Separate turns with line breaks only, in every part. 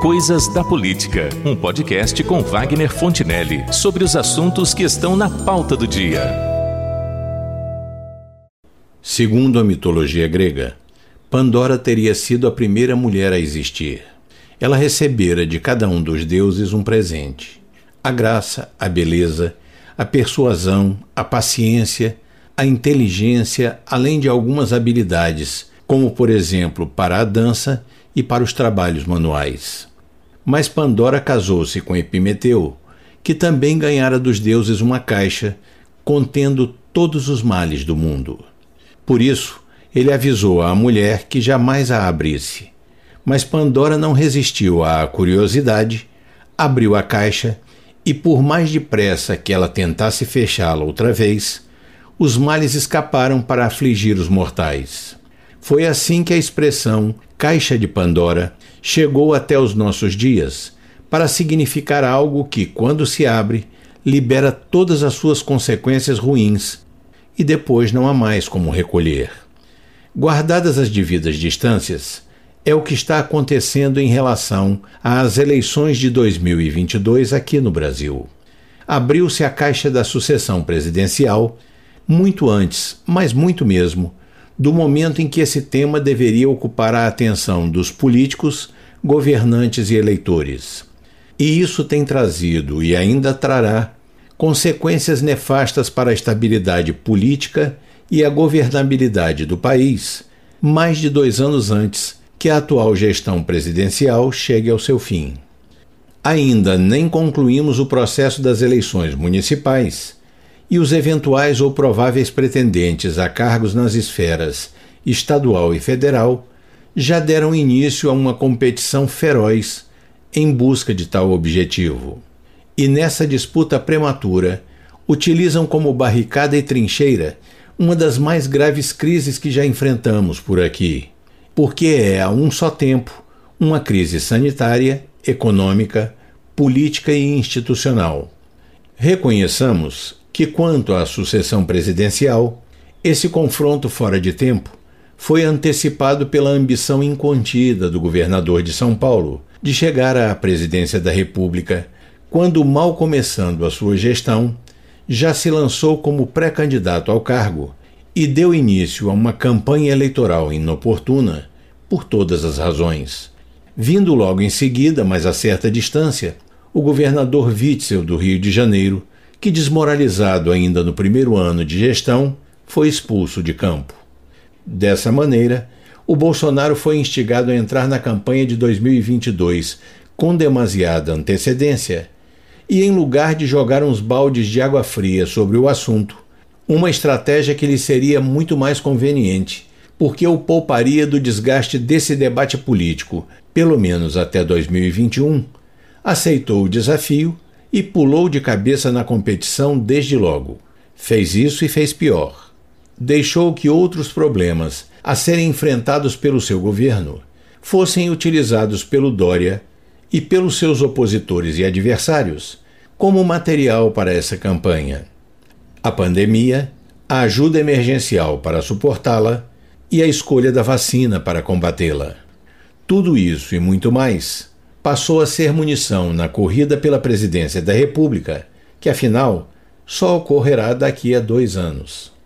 Coisas da Política, um podcast com Wagner Fontinelli sobre os assuntos que estão na pauta do dia.
Segundo a mitologia grega, Pandora teria sido a primeira mulher a existir. Ela recebera de cada um dos deuses um presente: a graça, a beleza, a persuasão, a paciência, a inteligência, além de algumas habilidades, como por exemplo para a dança e para os trabalhos manuais. Mas Pandora casou-se com Epimeteu, que também ganhara dos deuses uma caixa contendo todos os males do mundo. Por isso, ele avisou à mulher que jamais a abrisse. Mas Pandora não resistiu à curiosidade, abriu a caixa e, por mais depressa que ela tentasse fechá-la outra vez, os males escaparam para afligir os mortais. Foi assim que a expressão Caixa de Pandora chegou até os nossos dias para significar algo que, quando se abre, libera todas as suas consequências ruins e depois não há mais como recolher. Guardadas as devidas distâncias, é o que está acontecendo em relação às eleições de 2022 aqui no Brasil. Abriu-se a caixa da sucessão presidencial muito antes, mas muito mesmo, do momento em que esse tema deveria ocupar a atenção dos políticos, governantes e eleitores. E isso tem trazido e ainda trará consequências nefastas para a estabilidade política e a governabilidade do país, mais de dois anos antes que a atual gestão presidencial chegue ao seu fim. Ainda nem concluímos o processo das eleições municipais e os eventuais ou prováveis pretendentes a cargos nas esferas estadual e federal já deram início a uma competição feroz em busca de tal objetivo. E nessa disputa prematura, utilizam como barricada e trincheira uma das mais graves crises que já enfrentamos por aqui, porque é a um só tempo uma crise sanitária, econômica, política e institucional. Reconheçamos que, quanto à sucessão presidencial, esse confronto fora de tempo foi antecipado pela ambição incontida do governador de São Paulo de chegar à presidência da República, quando, mal começando a sua gestão, já se lançou como pré-candidato ao cargo e deu início a uma campanha eleitoral inoportuna por todas as razões. Vindo logo em seguida, mas a certa distância, o governador Witzel do Rio de Janeiro que, desmoralizado ainda no primeiro ano de gestão, foi expulso de campo. Dessa maneira, o Bolsonaro foi instigado a entrar na campanha de 2022 com demasiada antecedência e, em lugar de jogar uns baldes de água fria sobre o assunto, uma estratégia que lhe seria muito mais conveniente, porque o pouparia do desgaste desse debate político, pelo menos até 2021, aceitou o desafio e pulou de cabeça na competição desde logo. Fez isso e fez pior. Deixou que outros problemas a serem enfrentados pelo seu governo fossem utilizados pelo Dória e pelos seus opositores e adversários como material para essa campanha. A pandemia, a ajuda emergencial para suportá-la e a escolha da vacina para combatê-la. Tudo isso e muito mais passou a ser munição na corrida pela presidência da República, que afinal só ocorrerá daqui a dois anos.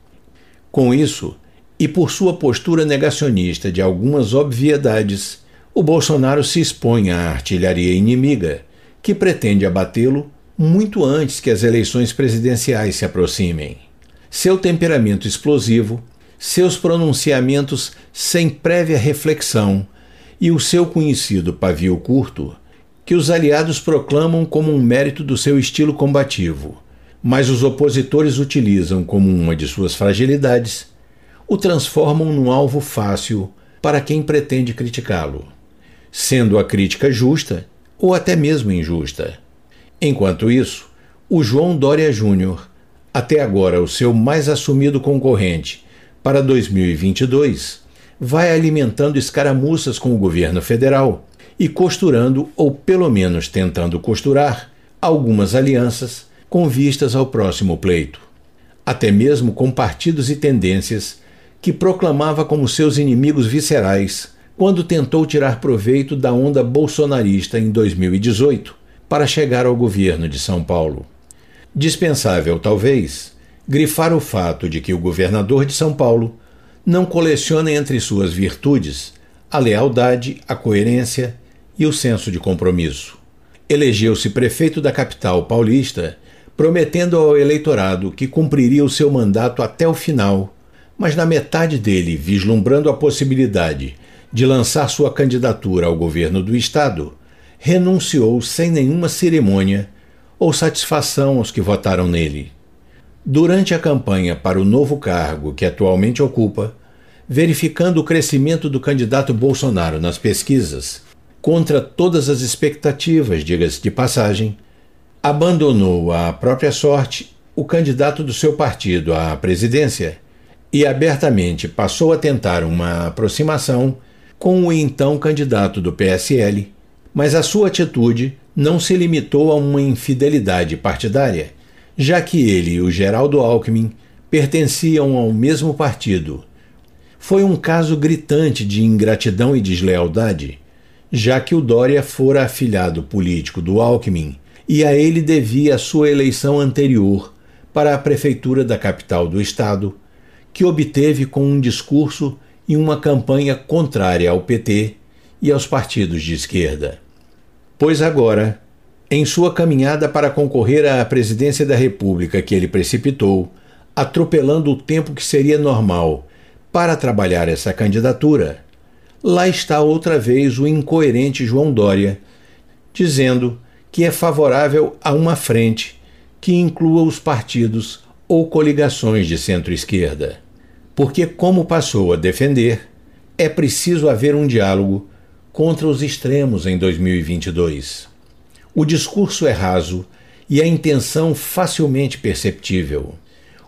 Com isso, e por sua postura negacionista de algumas obviedades, o Bolsonaro se expõe à artilharia inimiga, que pretende abatê-lo muito antes que as eleições presidenciais se aproximem. Seu temperamento explosivo, seus pronunciamentos sem prévia reflexão e o seu conhecido pavio curto, que os aliados proclamam como um mérito do seu estilo combativo, mas os opositores utilizam como uma de suas fragilidades, o transformam num alvo fácil para quem pretende criticá-lo, sendo a crítica justa ou até mesmo injusta. Enquanto isso, o João Dória Júnior, até agora o seu mais assumido concorrente para 2022, vai alimentando escaramuças com o governo federal e costurando, ou pelo menos tentando costurar, algumas alianças com vistas ao próximo pleito. Até mesmo com partidos e tendências que proclamava como seus inimigos viscerais quando tentou tirar proveito da onda bolsonarista em 2018 para chegar ao governo de São Paulo. Dispensável, talvez, grifar o fato de que o governador de São Paulo não coleciona entre suas virtudes a lealdade, a coerência e o senso de compromisso. Elegeu-se prefeito da capital paulista, prometendo ao eleitorado que cumpriria o seu mandato até o final, mas na metade dele, vislumbrando a possibilidade de lançar sua candidatura ao governo do estado, renunciou sem nenhuma cerimônia ou satisfação aos que votaram nele. Durante a campanha para o novo cargo que atualmente ocupa, verificando o crescimento do candidato Bolsonaro nas pesquisas, contra todas as expectativas, diga-se de passagem, abandonou à própria sorte o candidato do seu partido à presidência e abertamente passou a tentar uma aproximação com o então candidato do PSL, mas a sua atitude não se limitou a uma infidelidade partidária já que ele e o Geraldo Alckmin pertenciam ao mesmo partido. Foi um caso gritante de ingratidão e deslealdade, já que o Dória fora afilhado político do Alckmin e a ele devia a sua eleição anterior para a prefeitura da capital do estado, que obteve com um discurso e uma campanha contrária ao PT e aos partidos de esquerda. Pois agora em sua caminhada para concorrer à presidência da República que ele precipitou, atropelando o tempo que seria normal para trabalhar essa candidatura, lá está outra vez o incoerente João Dória, dizendo que é favorável a uma frente que inclua os partidos ou coligações de centro-esquerda. Porque, como passou a defender, é preciso haver um diálogo contra os extremos em 2022. O discurso é raso e a intenção facilmente perceptível.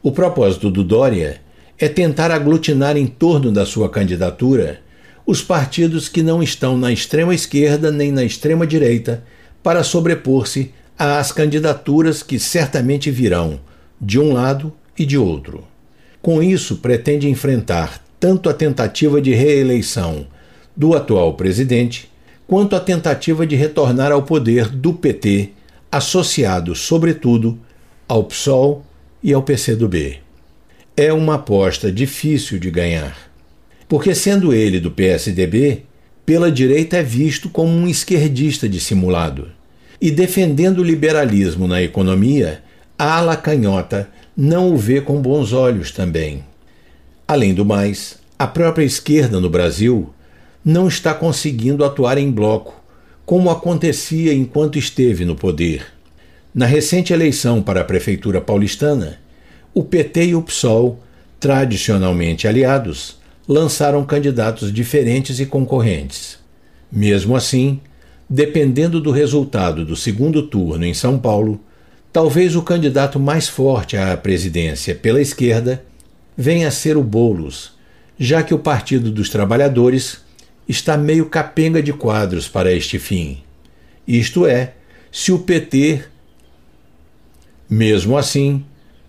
O propósito do Dória é tentar aglutinar em torno da sua candidatura os partidos que não estão na extrema esquerda nem na extrema direita para sobrepor-se às candidaturas que certamente virão de um lado e de outro. Com isso, pretende enfrentar tanto a tentativa de reeleição do atual presidente quanto à tentativa de retornar ao poder do PT, associado, sobretudo, ao PSOL e ao PCdoB. É uma aposta difícil de ganhar, porque, sendo ele do PSDB, pela direita é visto como um esquerdista dissimulado. E defendendo o liberalismo na economia, a ala canhota não o vê com bons olhos também. Além do mais, a própria esquerda no Brasil não está conseguindo atuar em bloco, como acontecia enquanto esteve no poder. Na recente eleição para a prefeitura paulistana, o PT e o PSOL, tradicionalmente aliados, lançaram candidatos diferentes e concorrentes. Mesmo assim, dependendo do resultado do segundo turno em São Paulo, talvez o candidato mais forte à presidência pela esquerda venha a ser o Bolos, já que o Partido dos Trabalhadores está meio capenga de quadros para este fim. Isto é, se o PT. Mesmo assim,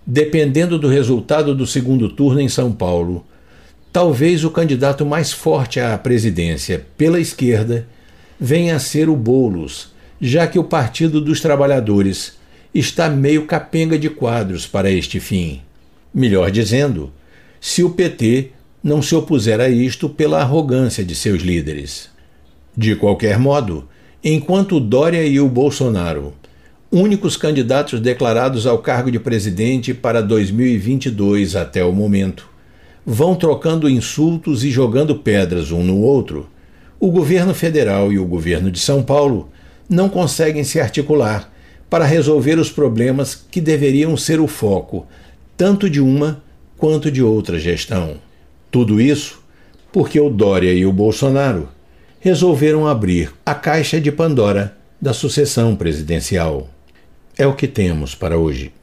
dependendo do resultado do segundo turno em São Paulo, talvez o candidato mais forte à presidência pela esquerda venha a ser o Bolos, já que o Partido dos Trabalhadores está meio capenga de quadros para este fim. Melhor dizendo, se o PT não se opuser a isto pela arrogância de seus líderes. De qualquer modo, enquanto Dória e o Bolsonaro, únicos candidatos declarados ao cargo de presidente para 2022 até o momento, vão trocando insultos e jogando pedras um no outro, o governo federal e o governo de São Paulo não conseguem se articular para resolver os problemas que deveriam ser o foco tanto de uma quanto de outra gestão. Tudo isso porque o Dória e o Bolsonaro resolveram abrir a caixa de Pandora da sucessão presidencial. É o que temos para hoje.